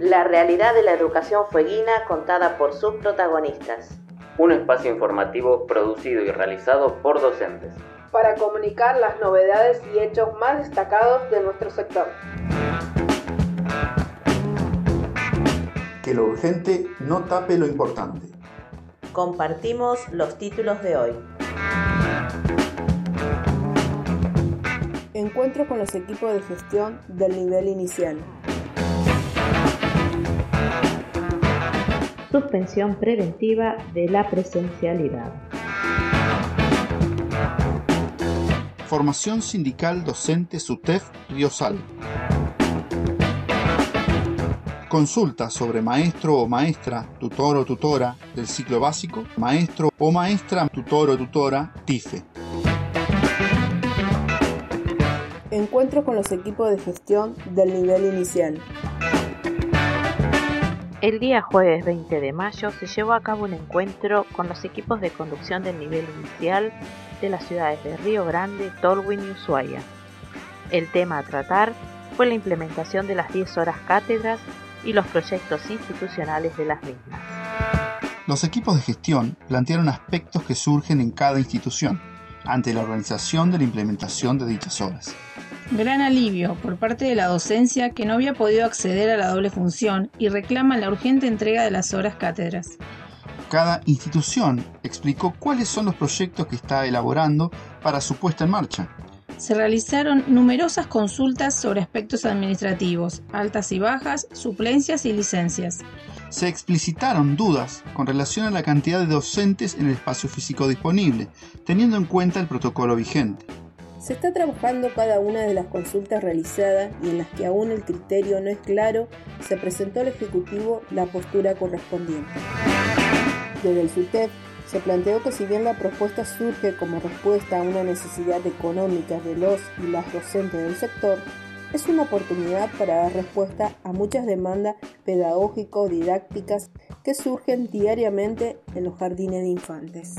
La realidad de la educación fueguina contada por sus protagonistas. Un espacio informativo producido y realizado por docentes. Para comunicar las novedades y hechos más destacados de nuestro sector. Que lo urgente no tape lo importante. Compartimos los títulos de hoy. Encuentro con los equipos de gestión del nivel inicial. Suspensión preventiva de la presencialidad. Formación sindical docente SUTEF Riosal. Consulta sobre maestro o maestra, tutor o tutora del ciclo básico, maestro o maestra, tutor o tutora, TIFE. Encuentro con los equipos de gestión del nivel inicial. El día jueves 20 de mayo se llevó a cabo un encuentro con los equipos de conducción del nivel inicial de las ciudades de Río Grande, Tolwyn y Ushuaia. El tema a tratar fue la implementación de las 10 horas cátedras y los proyectos institucionales de las mismas. Los equipos de gestión plantearon aspectos que surgen en cada institución ante la organización de la implementación de dichas horas. Gran alivio por parte de la docencia que no había podido acceder a la doble función y reclama la urgente entrega de las horas cátedras. Cada institución explicó cuáles son los proyectos que está elaborando para su puesta en marcha. Se realizaron numerosas consultas sobre aspectos administrativos, altas y bajas, suplencias y licencias. Se explicitaron dudas con relación a la cantidad de docentes en el espacio físico disponible, teniendo en cuenta el protocolo vigente. Se está trabajando cada una de las consultas realizadas y en las que aún el criterio no es claro, se presentó al Ejecutivo la postura correspondiente. Desde el SUTEP se planteó que si bien la propuesta surge como respuesta a una necesidad económica de los y las docentes del sector, es una oportunidad para dar respuesta a muchas demandas pedagógico-didácticas que surgen diariamente en los jardines de infantes.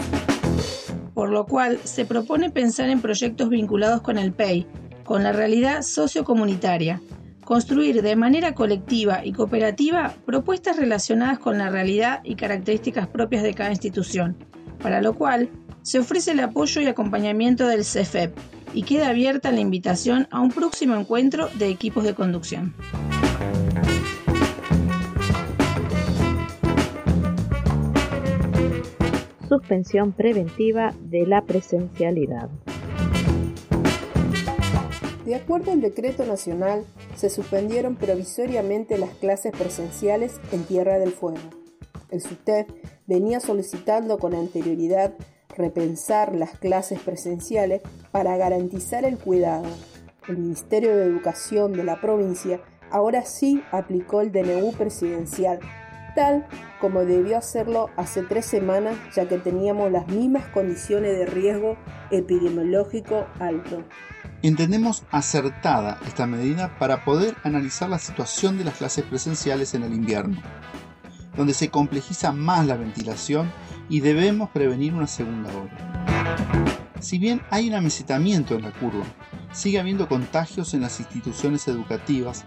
Por lo cual se propone pensar en proyectos vinculados con el PEI, con la realidad sociocomunitaria, construir de manera colectiva y cooperativa propuestas relacionadas con la realidad y características propias de cada institución, para lo cual se ofrece el apoyo y acompañamiento del CEFEP y queda abierta la invitación a un próximo encuentro de equipos de conducción. Suspensión preventiva de la presencialidad. De acuerdo al decreto nacional, se suspendieron provisoriamente las clases presenciales en Tierra del Fuego. El SUTEP venía solicitando con anterioridad repensar las clases presenciales para garantizar el cuidado. El Ministerio de Educación de la provincia ahora sí aplicó el DNU presidencial, tal como debió hacerlo hace tres semanas ya que teníamos las mismas condiciones de riesgo epidemiológico alto. Entendemos acertada esta medida para poder analizar la situación de las clases presenciales en el invierno, donde se complejiza más la ventilación y debemos prevenir una segunda ola. Si bien hay un amesetamiento en la curva, sigue habiendo contagios en las instituciones educativas,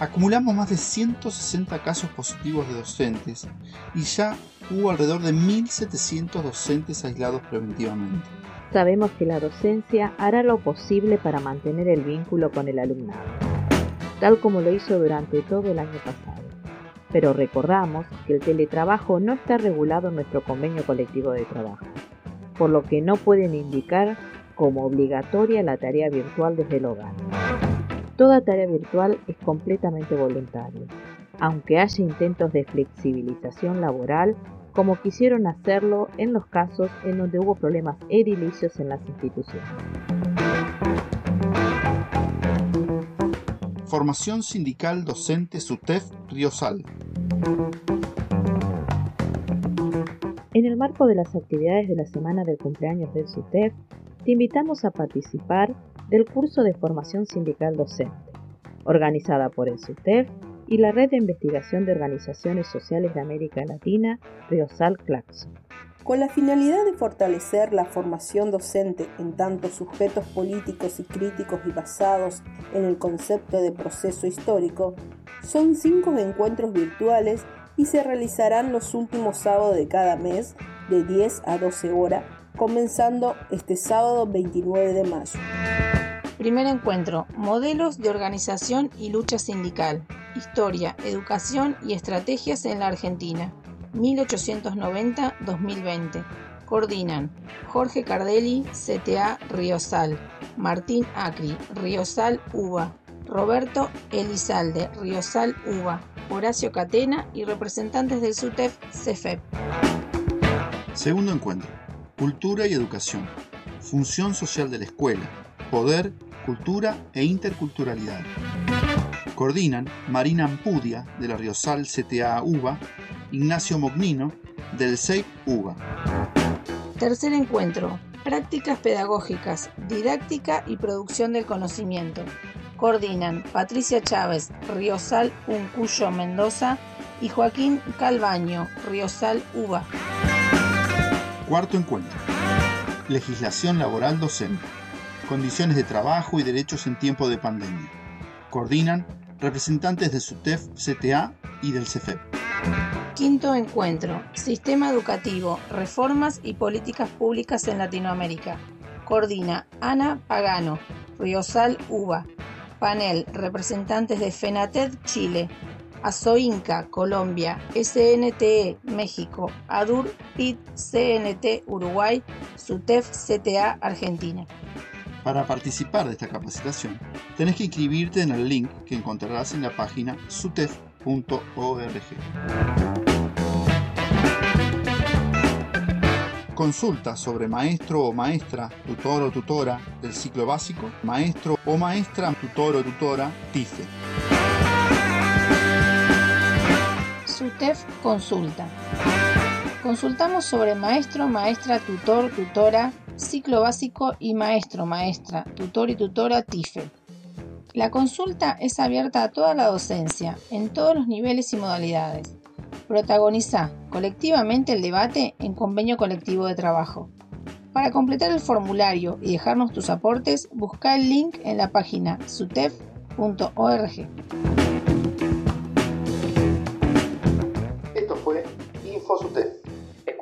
acumulamos más de 160 casos positivos de docentes y ya hubo alrededor de 1.700 docentes aislados preventivamente. Sabemos que la docencia hará lo posible para mantener el vínculo con el alumnado, tal como lo hizo durante todo el año pasado. Pero recordamos que el teletrabajo no está regulado en nuestro convenio colectivo de trabajo, por lo que no pueden indicar como obligatoria la tarea virtual desde el hogar. Toda tarea virtual es completamente voluntaria, aunque haya intentos de flexibilización laboral como quisieron hacerlo en los casos en donde hubo problemas edilicios en las instituciones. Formación sindical docente SUTEF Riosal. En el marco de las actividades de la semana del cumpleaños del SUTEF, te invitamos a participar del curso de formación sindical docente, organizada por el SUTEF y la Red de Investigación de Organizaciones Sociales de América Latina, Riosal Claxon. con la finalidad de fortalecer la formación docente en tanto sujetos políticos y críticos y basados en el concepto de proceso histórico, son cinco encuentros virtuales y se realizarán los últimos sábados de cada mes de 10 a 12 horas, comenzando este sábado 29 de mayo. Primer encuentro, modelos de organización y lucha sindical, historia, educación y estrategias en la Argentina. 1890-2020. Coordinan Jorge Cardelli, CTA Riosal, Martín Acri, Riosal UBA, Roberto Elizalde, Riosal UBA, Horacio Catena y representantes del SUTEF CEFEP. Segundo encuentro. Cultura y educación. Función social de la escuela. Poder, cultura e interculturalidad. Coordinan Marina Ampudia de la Riosal CTA UBA Ignacio Mognino, del CEIP UBA. Tercer encuentro, prácticas pedagógicas, didáctica y producción del conocimiento. Coordinan Patricia Chávez, Riosal Uncuyo Mendoza y Joaquín Calvaño, Riosal UBA. Cuarto encuentro. Legislación laboral docente. Condiciones de trabajo y derechos en tiempo de pandemia. Coordinan representantes de SUTEF CTA y del CEFEP. Quinto encuentro, Sistema Educativo, Reformas y Políticas Públicas en Latinoamérica. Coordina Ana Pagano, Riosal UBA. Panel, representantes de FENATED Chile, ASOINCA Colombia, SNTE México, ADUR PIT CNT Uruguay, SUTEF CTA Argentina. Para participar de esta capacitación, tenés que inscribirte en el link que encontrarás en la página sutef.org. Consulta sobre maestro o maestra, tutor o tutora del ciclo básico, maestro o maestra, tutor o tutora, TIFE. SUTEF Consulta. Consultamos sobre maestro, maestra, tutor, tutora, ciclo básico y maestro, maestra, tutor y tutora TIFE. La consulta es abierta a toda la docencia, en todos los niveles y modalidades. Protagoniza colectivamente el debate en convenio colectivo de trabajo. Para completar el formulario y dejarnos tus aportes, busca el link en la página sutef.org.